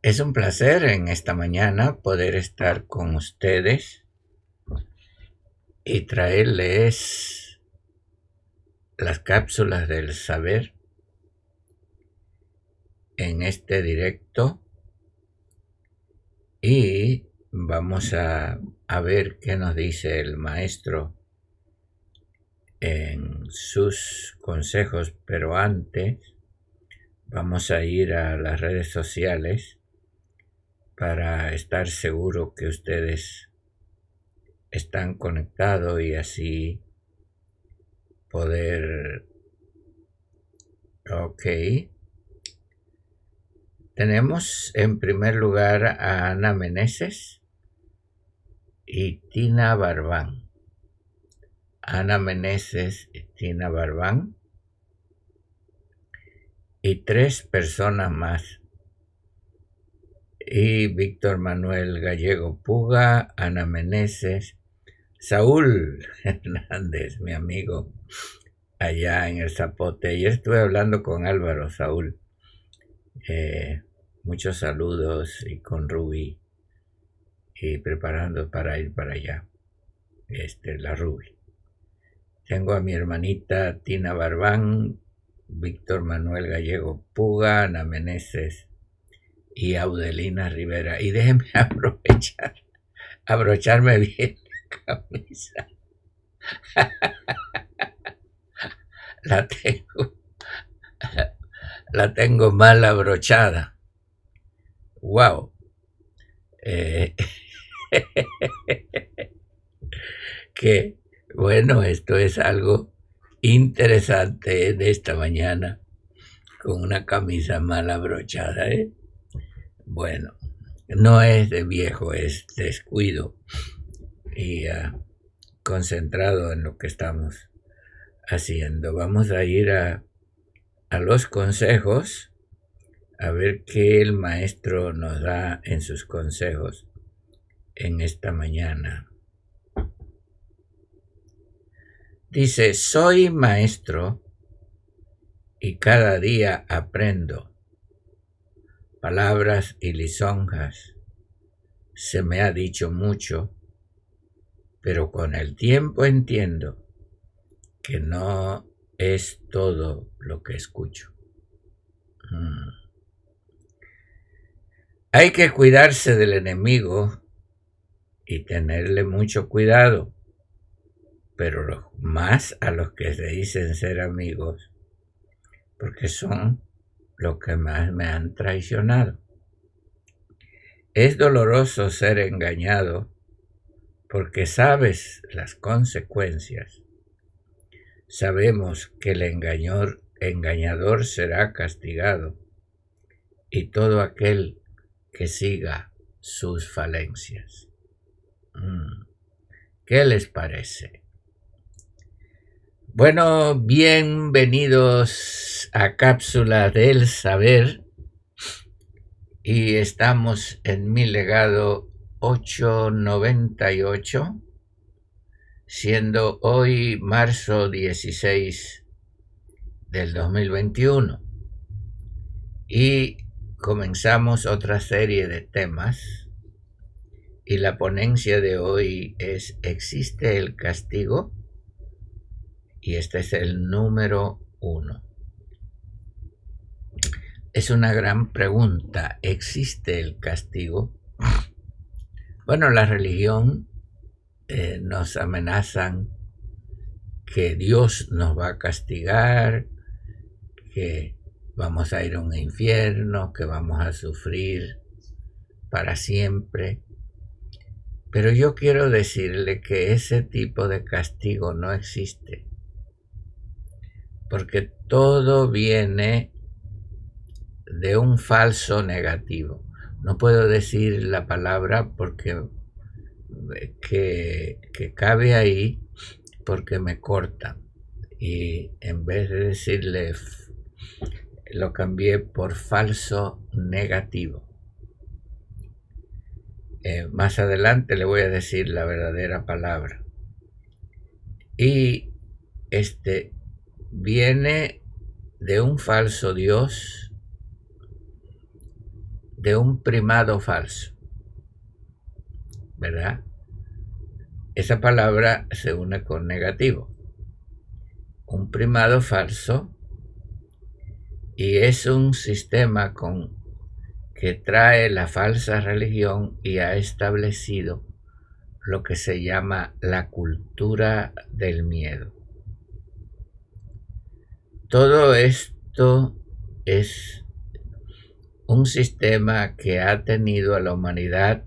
Es un placer en esta mañana poder estar con ustedes y traerles las cápsulas del saber en este directo. Y vamos a, a ver qué nos dice el maestro en sus consejos, pero antes vamos a ir a las redes sociales para estar seguro que ustedes están conectados y así poder... Ok. Tenemos en primer lugar a Ana Meneses y Tina Barbán. Ana Meneses y Tina Barbán. Y tres personas más y Víctor Manuel Gallego Puga, Ana Meneses, Saúl Hernández, mi amigo, allá en el Zapote. Ayer estuve hablando con Álvaro Saúl. Eh, muchos saludos y con Ruby y preparando para ir para allá. Este, la Ruby. Tengo a mi hermanita Tina Barbán, Víctor Manuel Gallego Puga, Ana Meneses y Audelina Rivera. Y déjenme aprovechar, abrocharme bien la camisa. la tengo, la tengo mal abrochada. Wow. Eh, que bueno, esto es algo interesante de esta mañana con una camisa mal abrochada, ¿eh? Bueno, no es de viejo, es descuido y ah, concentrado en lo que estamos haciendo. Vamos a ir a, a los consejos a ver qué el maestro nos da en sus consejos en esta mañana. Dice, soy maestro y cada día aprendo palabras y lisonjas. Se me ha dicho mucho, pero con el tiempo entiendo que no es todo lo que escucho. Mm. Hay que cuidarse del enemigo y tenerle mucho cuidado, pero más a los que se dicen ser amigos, porque son lo que más me han traicionado. Es doloroso ser engañado porque sabes las consecuencias. Sabemos que el engañador, engañador será castigado y todo aquel que siga sus falencias. Mm. ¿Qué les parece? Bueno, bienvenidos a Cápsula del Saber. Y estamos en mi legado 898, siendo hoy marzo 16 del 2021 y comenzamos otra serie de temas. Y la ponencia de hoy es ¿existe el castigo? Y este es el número uno. Es una gran pregunta. ¿Existe el castigo? Bueno, la religión eh, nos amenazan que Dios nos va a castigar, que vamos a ir a un infierno, que vamos a sufrir para siempre. Pero yo quiero decirle que ese tipo de castigo no existe. Porque todo viene de un falso negativo. No puedo decir la palabra porque que, que cabe ahí porque me corta. Y en vez de decirle lo cambié por falso negativo. Eh, más adelante le voy a decir la verdadera palabra. Y este viene de un falso Dios, de un primado falso. ¿Verdad? Esa palabra se une con negativo. Un primado falso y es un sistema con, que trae la falsa religión y ha establecido lo que se llama la cultura del miedo. Todo esto es un sistema que ha tenido a la humanidad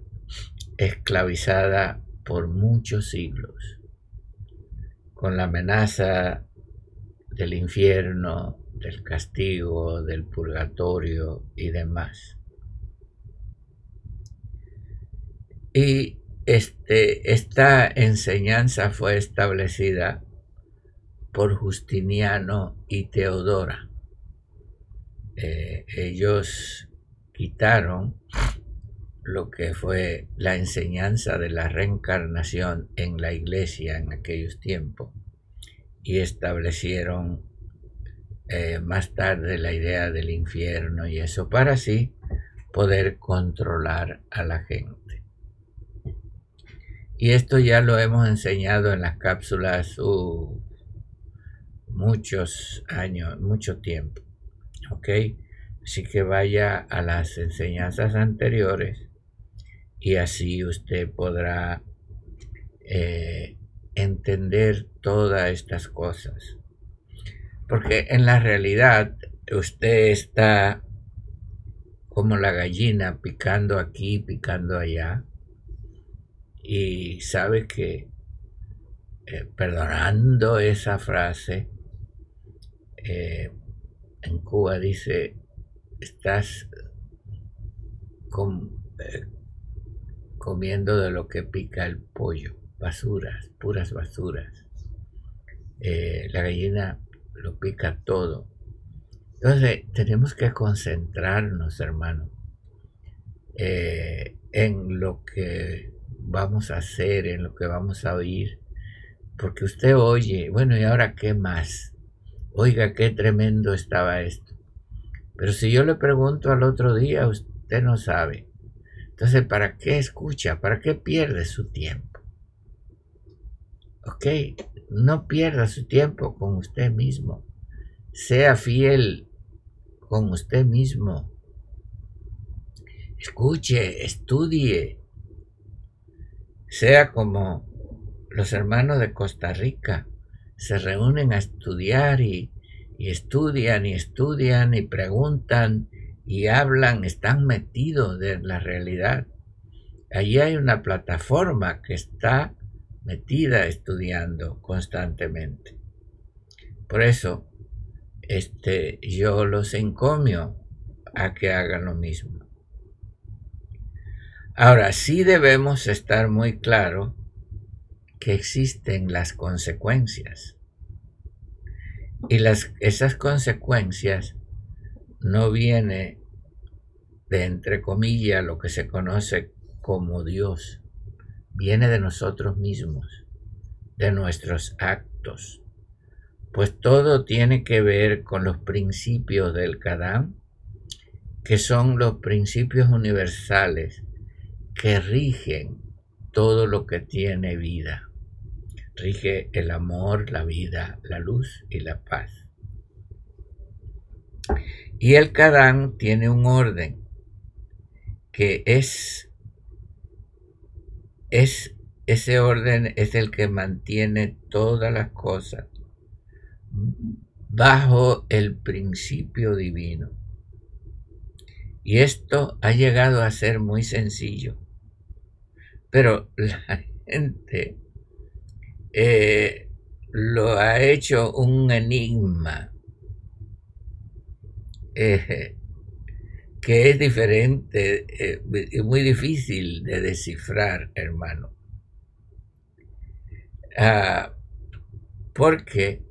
esclavizada por muchos siglos, con la amenaza del infierno, del castigo, del purgatorio y demás. Y este, esta enseñanza fue establecida por Justiniano y Teodora. Eh, ellos quitaron lo que fue la enseñanza de la reencarnación en la iglesia en aquellos tiempos y establecieron eh, más tarde la idea del infierno y eso para así poder controlar a la gente. Y esto ya lo hemos enseñado en las cápsulas uh, muchos años, mucho tiempo. ¿Ok? Así que vaya a las enseñanzas anteriores y así usted podrá eh, entender todas estas cosas. Porque en la realidad usted está como la gallina picando aquí, picando allá. Y sabe que, eh, perdonando esa frase, eh, en Cuba dice, estás eh, comiendo de lo que pica el pollo, basuras, puras basuras. la gallina lo pica todo. Entonces, tenemos que concentrarnos, hermano, eh, en lo que vamos a hacer, en lo que vamos a oír. Porque usted oye, bueno, ¿y ahora qué más? Oiga, qué tremendo estaba esto. Pero si yo le pregunto al otro día, usted no sabe. Entonces, ¿para qué escucha? ¿Para qué pierde su tiempo? ¿Ok? no pierda su tiempo con usted mismo. Sea fiel con usted mismo. Escuche, estudie. Sea como los hermanos de Costa Rica. Se reúnen a estudiar y, estudian y estudian y preguntan y hablan, están metidos en la realidad. Allí hay una plataforma que está metida estudiando constantemente. Por eso, este, yo los encomio a que hagan lo mismo. Ahora, sí debemos estar muy claro que existen las consecuencias. Y las, esas consecuencias no vienen de, entre comillas, lo que se conoce como Dios viene de nosotros mismos, de nuestros actos, pues todo tiene que ver con los principios del Kadam, que son los principios universales que rigen todo lo que tiene vida. Rige el amor, la vida, la luz y la paz. Y el Kadam tiene un orden que es es ese orden es el que mantiene todas las cosas bajo el principio divino. Y esto ha llegado a ser muy sencillo. Pero la gente eh, lo ha hecho un enigma eh, que es diferente eh, y muy difícil de descifrar, hermano. Ah, porque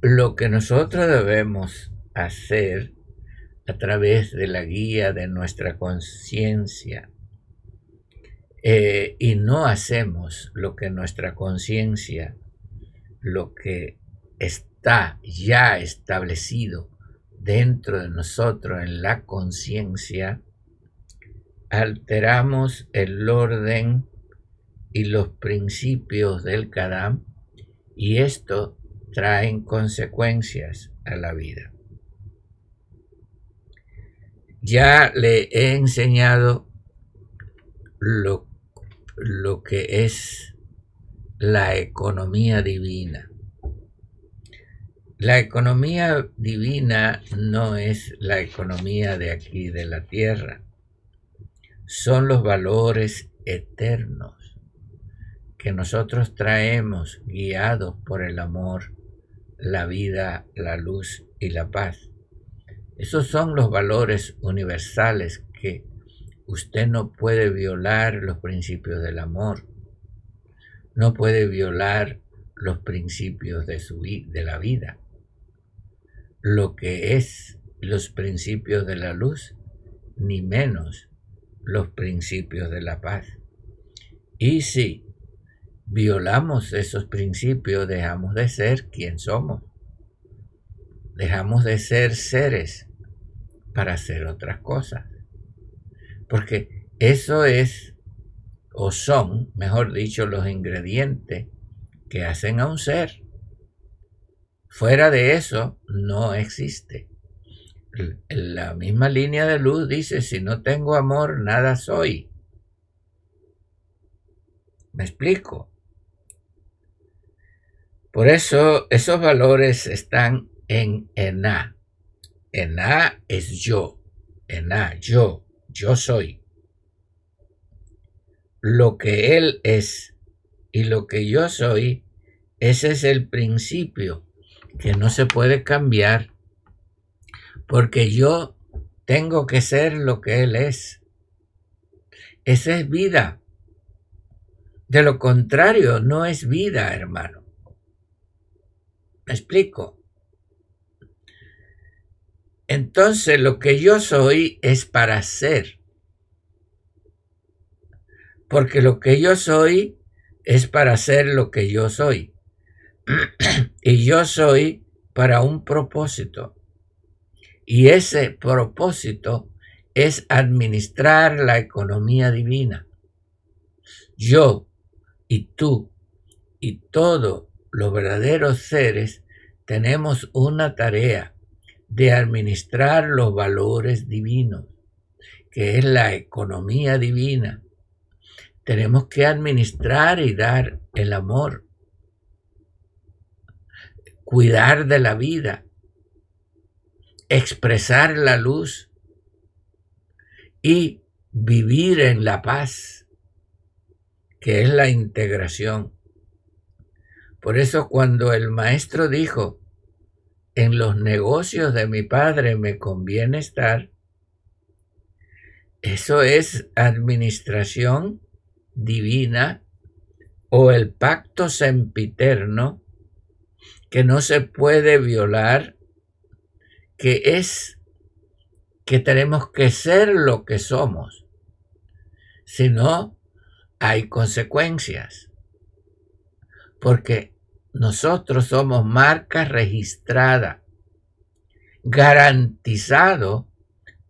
lo que nosotros debemos hacer a través de la guía de nuestra conciencia eh, y no hacemos lo que nuestra conciencia, lo que está ya establecido dentro de nosotros en la conciencia, alteramos el orden y los principios del Kadam y esto trae consecuencias a la vida. Ya le he enseñado lo lo que es la economía divina. La economía divina no es la economía de aquí, de la tierra. Son los valores eternos que nosotros traemos guiados por el amor, la vida, la luz y la paz. Esos son los valores universales que Usted no puede violar los principios del amor. No puede violar los principios de, su, la vida. Lo que es los principios de la luz, ni menos los principios de la paz. Y si violamos esos principios, dejamos de ser quien somos. Dejamos de ser seres para hacer otras cosas. Porque eso es, o son, mejor dicho, los ingredientes que hacen a un ser. Fuera de eso, no existe. La misma línea de luz dice, si no tengo amor, nada soy. ¿Me explico? Por eso esos valores están en Ená. Ená es yo. Ená, yo yo soy. Lo que Él es y lo que yo soy, ese es el principio que no se puede cambiar porque yo tengo que ser lo que Él es. Esa es vida. De lo contrario, no es vida, hermano. ¿Me explico? Entonces lo que yo soy es para ser. Porque lo que yo soy es para ser lo que yo soy. y yo soy para un propósito. Y ese propósito es administrar la economía divina. Yo y tú y todos los verdaderos seres tenemos una tarea de administrar los valores divinos, que es la economía divina. Tenemos que administrar y dar el amor, cuidar de la vida, expresar la luz y vivir en la paz, que es la integración. Por eso cuando el maestro dijo, en los negocios de mi padre me conviene estar, eso es administración divina o el pacto sempiterno que no se puede violar, que es que tenemos que ser lo que somos. Si no, hay consecuencias. Porque nosotros somos marca registrada, garantizado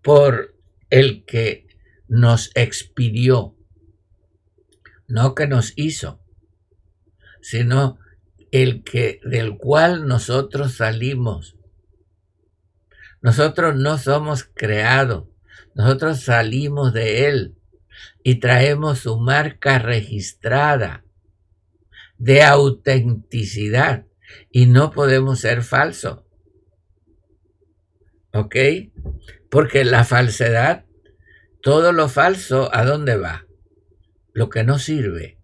por el que nos expidió, no que nos hizo, sino el que del cual nosotros salimos. Nosotros no somos creados, nosotros salimos de él y traemos su marca registrada de autenticidad, Y no podemos ser falsos. ¿Ok? Porque la falsedad, todo lo falso, ¿a dónde va? Lo que no sirve.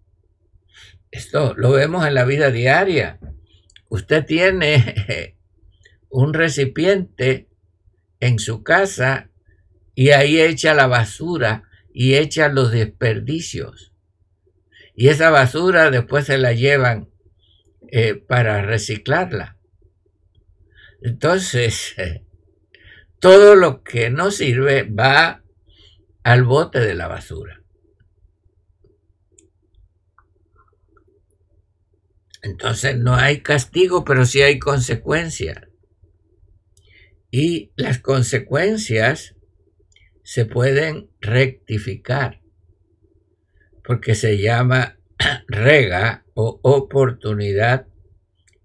Esto lo vemos en la vida diaria. Usted tiene un recipiente en su casa y ahí echa la basura y echa los desperdicios. Y esa basura después se la llevan eh, para reciclarla. Entonces, todo lo que no sirve va al bote de la basura. Entonces no hay castigo, pero sí hay consecuencias. Y las consecuencias se pueden rectificar, porque se llama rega o oportunidad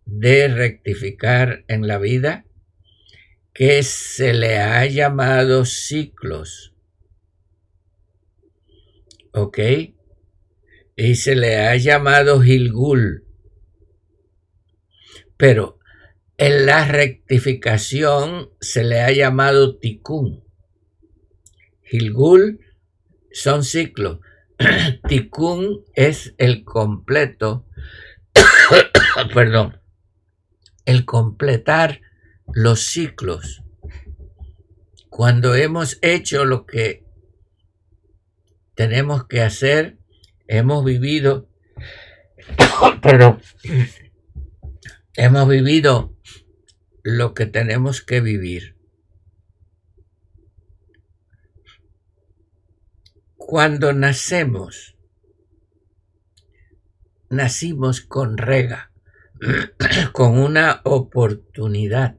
de rectificar en la vida, que se le ha llamado ciclos. ¿Ok? Y se le ha llamado Gilgul. Pero en la rectificación se le ha llamado Tikkun. Gilgul son ciclos. Tikkun es el completo, perdón, el completar los ciclos. Cuando hemos hecho lo que tenemos que hacer, hemos vivido, pero hemos vivido lo que tenemos que vivir. Cuando nacemos, nacimos con rega, con una oportunidad.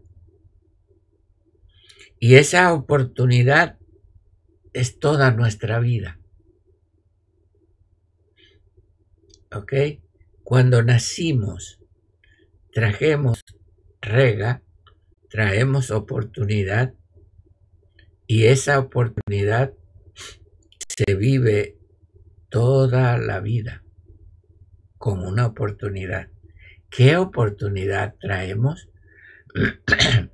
Y esa oportunidad es toda nuestra vida. ¿Ok? Cuando nacimos, trajemos rega, traemos oportunidad y esa oportunidad se vive toda la vida como una oportunidad. ¿Qué oportunidad traemos?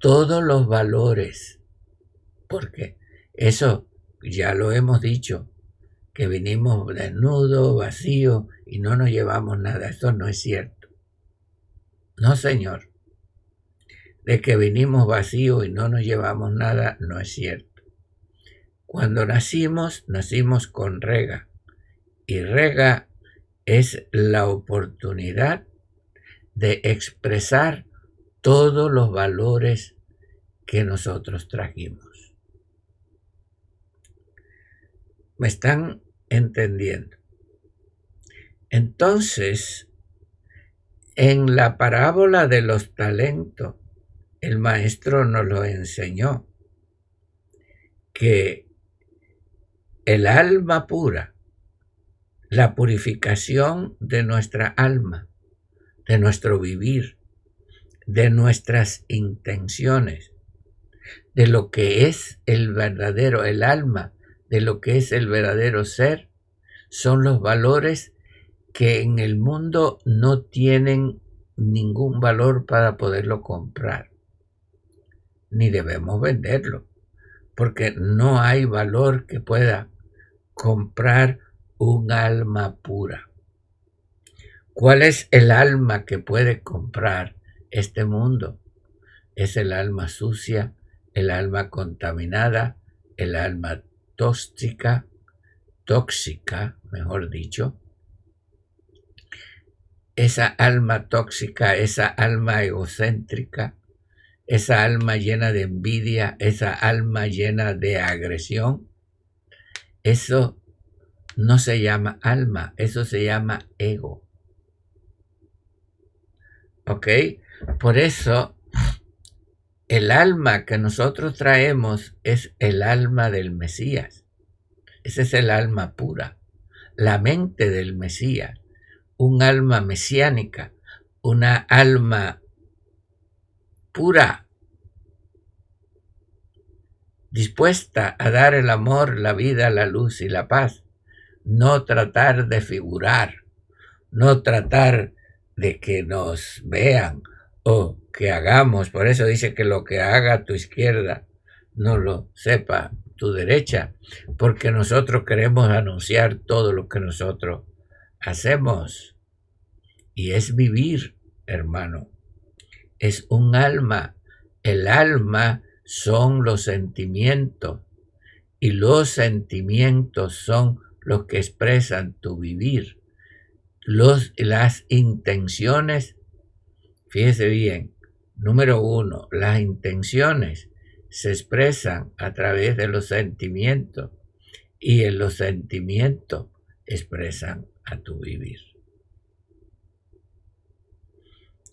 Todos los valores, porque eso ya lo hemos dicho, que vinimos desnudos, vacíos y no nos llevamos nada. Eso no es cierto. No, Señor. De que vinimos vacíos y no nos llevamos nada, no es cierto. Cuando nacimos, nacimos con rega. Y rega es la oportunidad de expresar todos los valores que nosotros trajimos. ¿Me están entendiendo? Entonces, en la parábola de los talentos, el maestro nos lo enseñó, que el alma pura, la purificación de nuestra alma, de nuestro vivir, de nuestras intenciones, de lo que es el verdadero, el alma, de lo que es el verdadero ser, son los valores que en el mundo no tienen ningún valor para poderlo comprar, ni debemos venderlo, porque no hay valor que pueda comprar un alma pura. ¿Cuál es el alma que puede comprar este mundo? Es el alma sucia, el alma contaminada, el alma tóxica, tóxica, mejor dicho. Esa alma tóxica, esa alma egocéntrica, esa alma llena de envidia, esa alma llena de agresión, eso no se llama alma, eso se llama ego. ¿Ok? Por eso el alma que nosotros traemos es el alma del Mesías. Ese es el alma pura, la mente del Mesías, un alma mesiánica, una alma pura, dispuesta a dar el amor, la vida, la luz y la paz, no tratar de figurar no tratar de que nos vean o que hagamos. Por eso dice que lo que haga tu izquierda no lo sepa tu derecha, porque nosotros queremos anunciar todo lo que nosotros hacemos. Y es vivir, hermano. Es un alma. El alma son los sentimientos y los sentimientos son los que expresan tu vivir. Los, las intenciones, fíjese bien, número uno, las intenciones se expresan a través de los sentimientos y en los sentimientos expresan a tu vivir.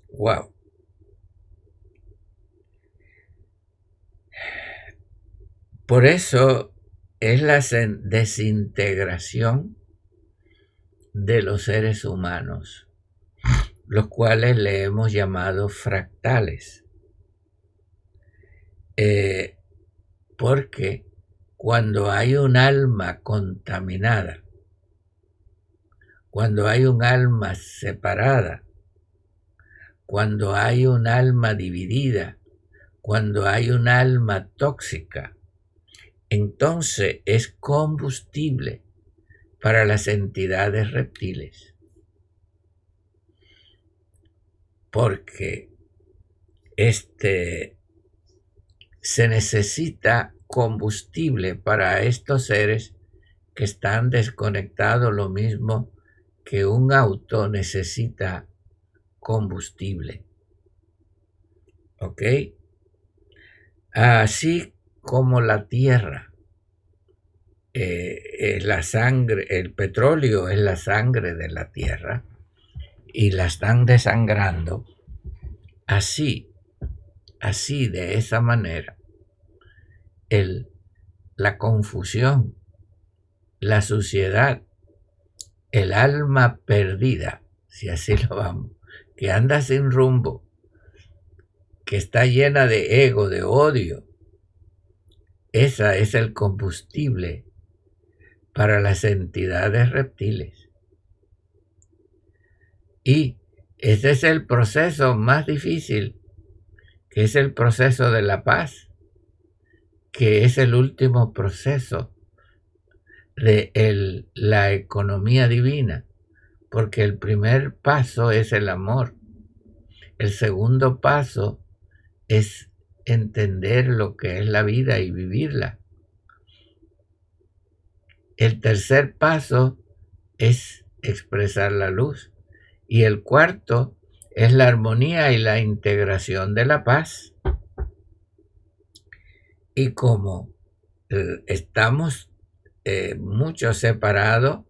Wow. Por eso es la desintegración de los seres humanos, los cuales le hemos llamado fractales. Eh, porque cuando hay un alma contaminada, cuando hay un alma separada, cuando hay un alma dividida, cuando hay un alma tóxica, entonces es combustible para las entidades reptiles. Porque este se necesita combustible para estos seres que están desconectados, lo mismo que un auto necesita combustible. ¿Ok? Así como la tierra, eh, la sangre, el petróleo es la sangre de la tierra y la están desangrando, así así, de esa manera, el, la confusión, la suciedad, el alma perdida, si así lo vamos, que anda sin rumbo, que está llena de ego, de odio, esa es el combustible para las entidades reptiles. Y ese es el proceso más difícil que es el proceso de la paz, que es el último proceso de la economía divina, porque el primer paso es el amor, el segundo paso es entender lo que es la vida y vivirla. El tercer paso es expresar la luz y el cuarto es la armonía y la integración de la paz. Y como eh, estamos eh, mucho separados,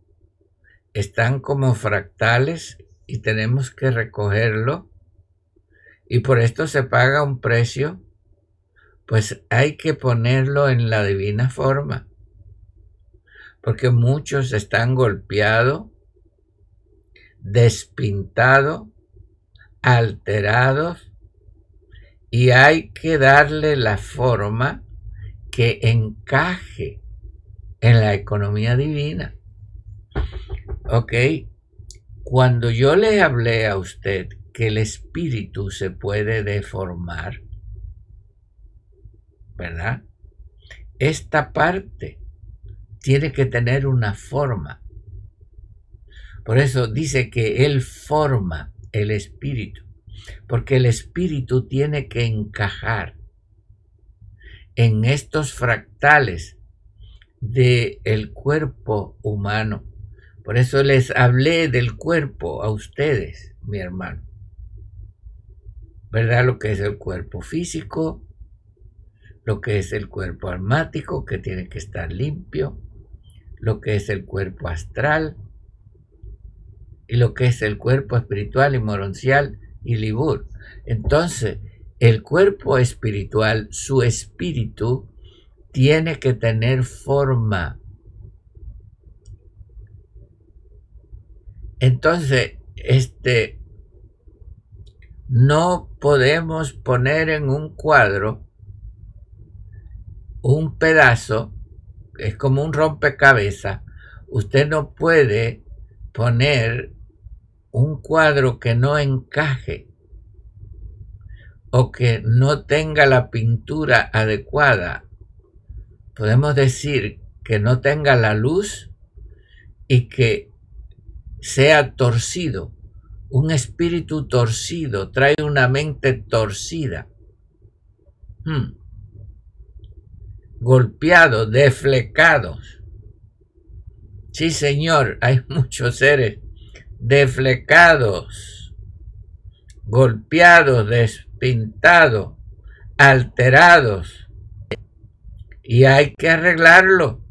están como fractales y tenemos que recogerlo. Y por esto se paga un precio, pues hay que ponerlo en la divina forma. Porque muchos están golpeados, despintados, alterados y hay que darle la forma que encaje en la economía divina. ¿Ok? Cuando yo le hablé a usted que el espíritu se puede deformar, ¿verdad? Esta parte tiene que tener una forma. Por eso dice que Él forma el espíritu, porque el espíritu tiene que encajar en estos fractales del el cuerpo humano. Por eso les hablé del cuerpo a ustedes, mi hermano. ¿Verdad? Lo que es el cuerpo físico, lo que es el cuerpo armático, que tiene que estar limpio, lo que es el cuerpo astral, y lo que es el cuerpo espiritual y moroncial y libur. Entonces, el cuerpo espiritual, su espíritu, tiene que tener forma. Entonces, este, no podemos poner en un cuadro un pedazo, es como un rompecabezas, usted no puede poner un cuadro que no encaje o que no tenga la pintura adecuada, podemos decir que no tenga la luz y que sea torcido. Un espíritu torcido trae una mente torcida. Hmm. Golpeados, deflecados. Sí, Señor, hay muchos seres deflecados, golpeados, despintados, alterados. Y hay que arreglarlo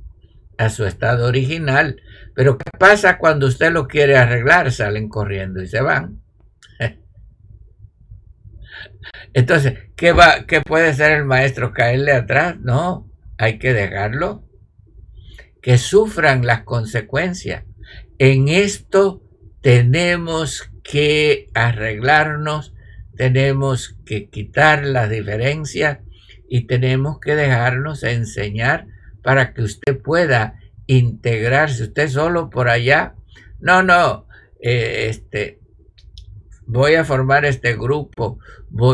a su estado original. Pero ¿qué pasa cuando usted lo quiere arreglar? Salen corriendo y se van. Entonces, ¿qué, va, ¿qué puede ser el maestro? ¿Caerle atrás? No, hay que dejarlo. Que sufran las consecuencias. En esto tenemos que arreglarnos, tenemos que quitar las diferencias y tenemos que dejarnos enseñar para que usted pueda integrarse. Usted solo por allá. No, no. Eh, este, voy a formar este grupo.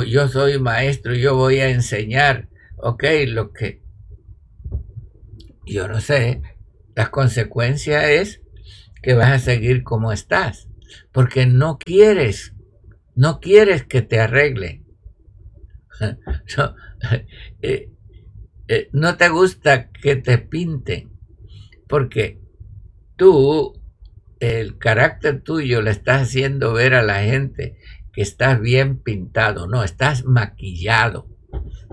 yo soy maestro, yo voy a enseñar. Ok, lo que yo no sé. La consecuencia es que vas a seguir como estás, porque no quieres, no quieres que te arregle. no, eh, eh, no te gusta que te pinten, porque tú, el carácter tuyo le estás haciendo ver a la gente que estás bien pintado, no, estás maquillado,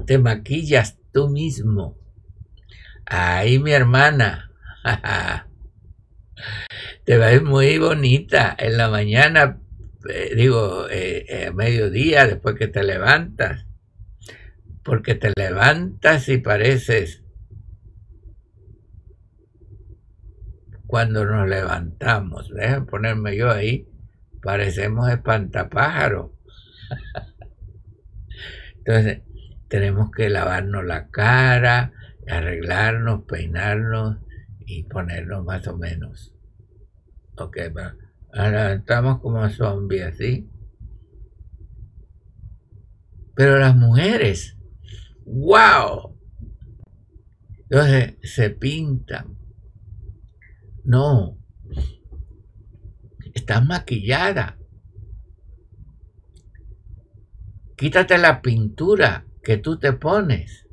te maquillas tú mismo. Ahí mi hermana, te ves muy bonita en la mañana, eh, digo, eh, eh, a mediodía, después que te levantas, porque te levantas y pareces, cuando nos levantamos, déjenme ponerme yo ahí, parecemos espantapájaros. Entonces, tenemos que lavarnos la cara, arreglarnos, peinarnos y ponernos más o menos Ok, ahora estamos como zombies, ¿sí? Pero las mujeres, wow. Entonces se pintan. No. Estás maquillada. Quítate la pintura que tú te pones.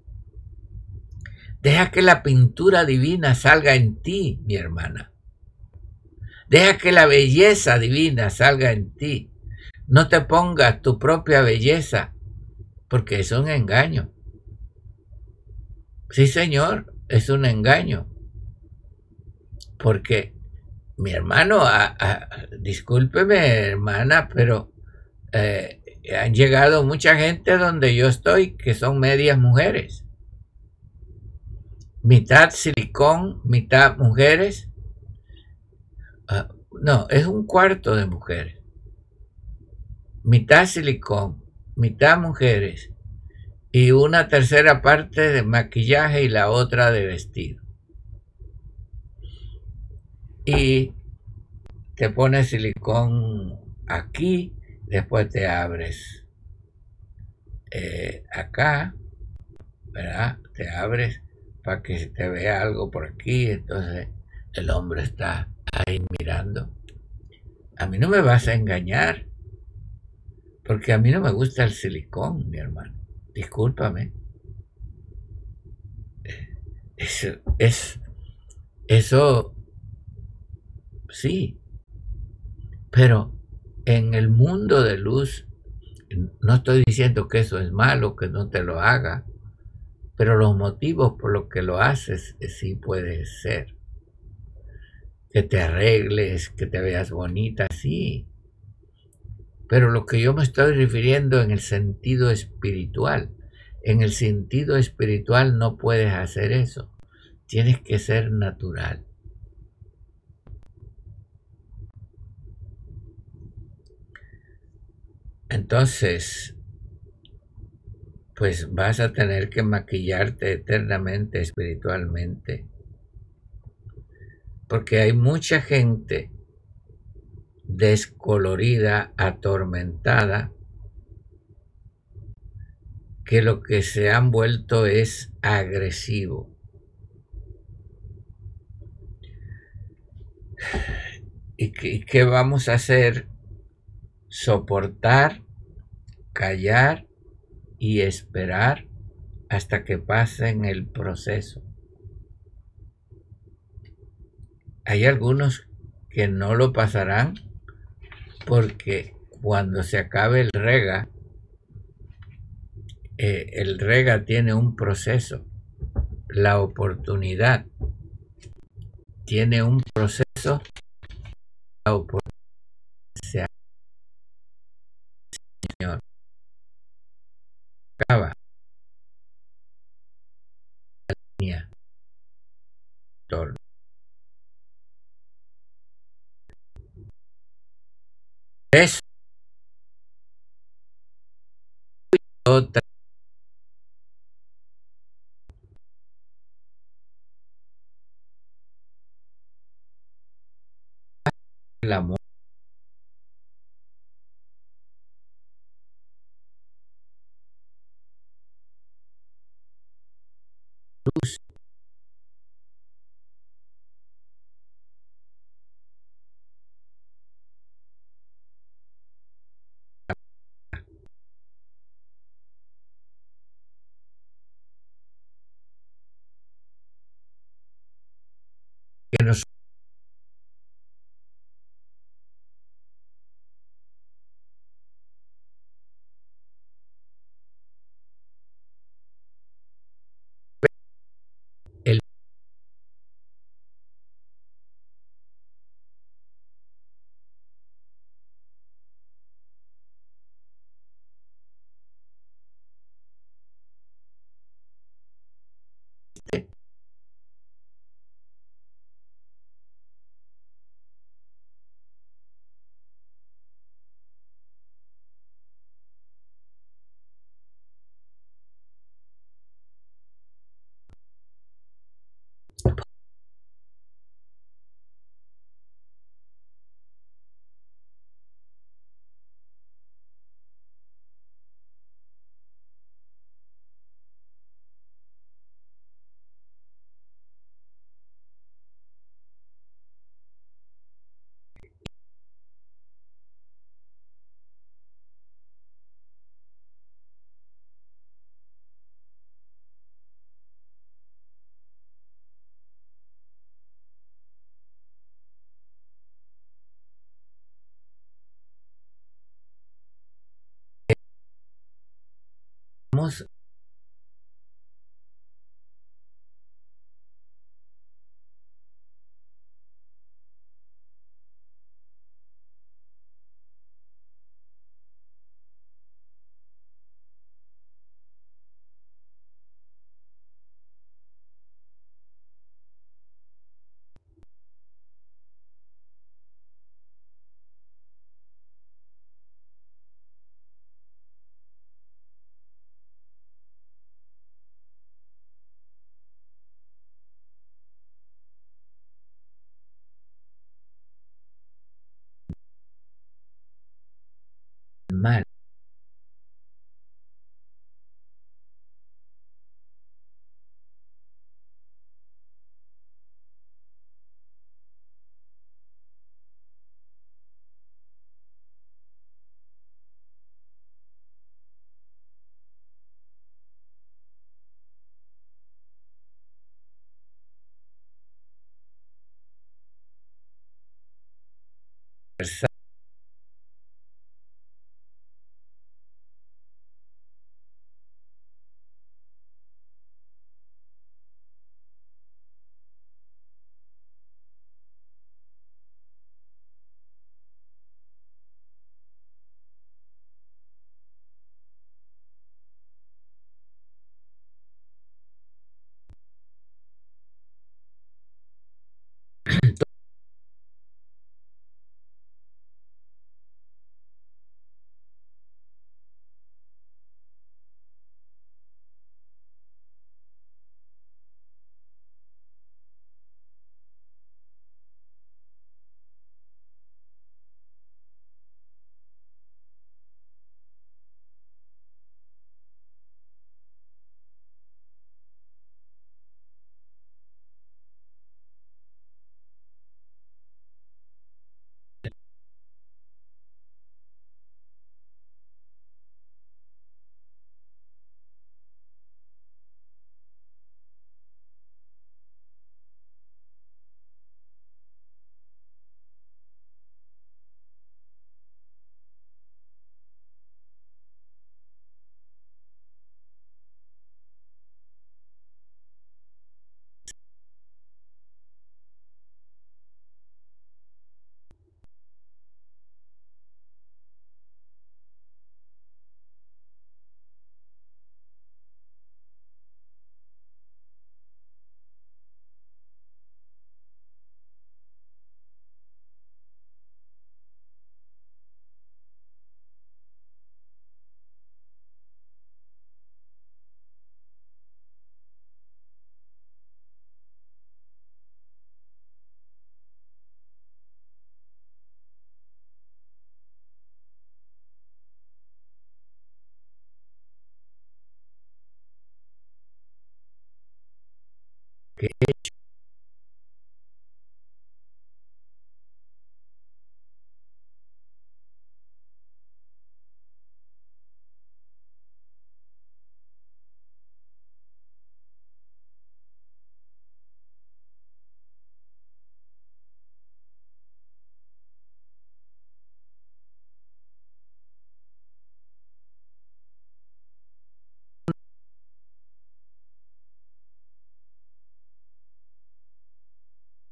Deja que la pintura divina salga en ti, mi hermana. Deja que la belleza divina salga en ti. No te pongas tu propia belleza, porque es un engaño. Sí, Señor, es un engaño. Porque mi hermano, discúlpeme, hermana, pero eh, han llegado mucha gente donde yo estoy que son medias mujeres. Mitad silicón, mitad mujeres Ah, no, es un cuarto de mujeres. Mitad silicón, mitad mujeres y una tercera parte de maquillaje y la otra de vestido. Y te pones silicón aquí, después te abres eh, acá, ¿verdad? Te abres para que te vea algo por aquí, entonces el hombre está ahí mirando. A mí no me vas a engañar, porque a mí no me gusta el silicón, mi hermano. Discúlpame. Eso, es, eso, sí, pero en el mundo de luz, no estoy diciendo que eso es malo, que no te lo haga, pero los motivos por los que lo haces sí puede ser que te arregles, que te veas bonita, sí. Pero lo que yo me estoy refiriendo en el sentido espiritual, en el sentido espiritual no puedes hacer eso. Tienes que ser natural. Entonces, pues vas a tener que maquillarte eternamente espiritualmente porque hay mucha gente descolorida, atormentada, que lo que se han vuelto es agresivo. ¿Y qué, vamos a hacer? Soportar, callar y esperar hasta que pasen el proceso. Hay algunos que no lo pasarán porque cuando se acabe el rega, eh, el rega tiene un proceso, la oportunidad tiene un proceso, la oportunidad se Señor, acaba. La línea Eso otra mal pues que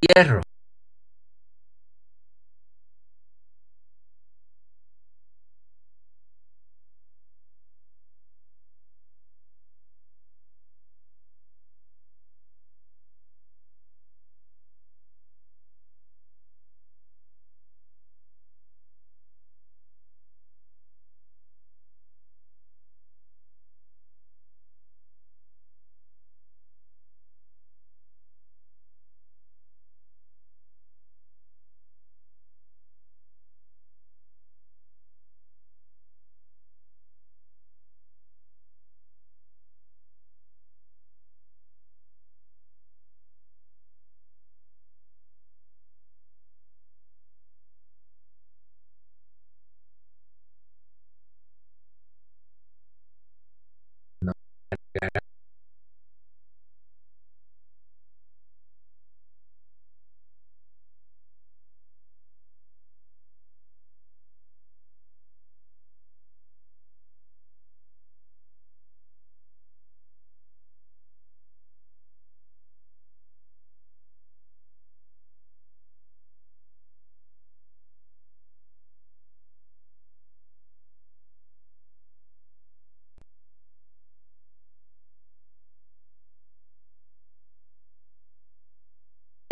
hierro.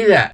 Vida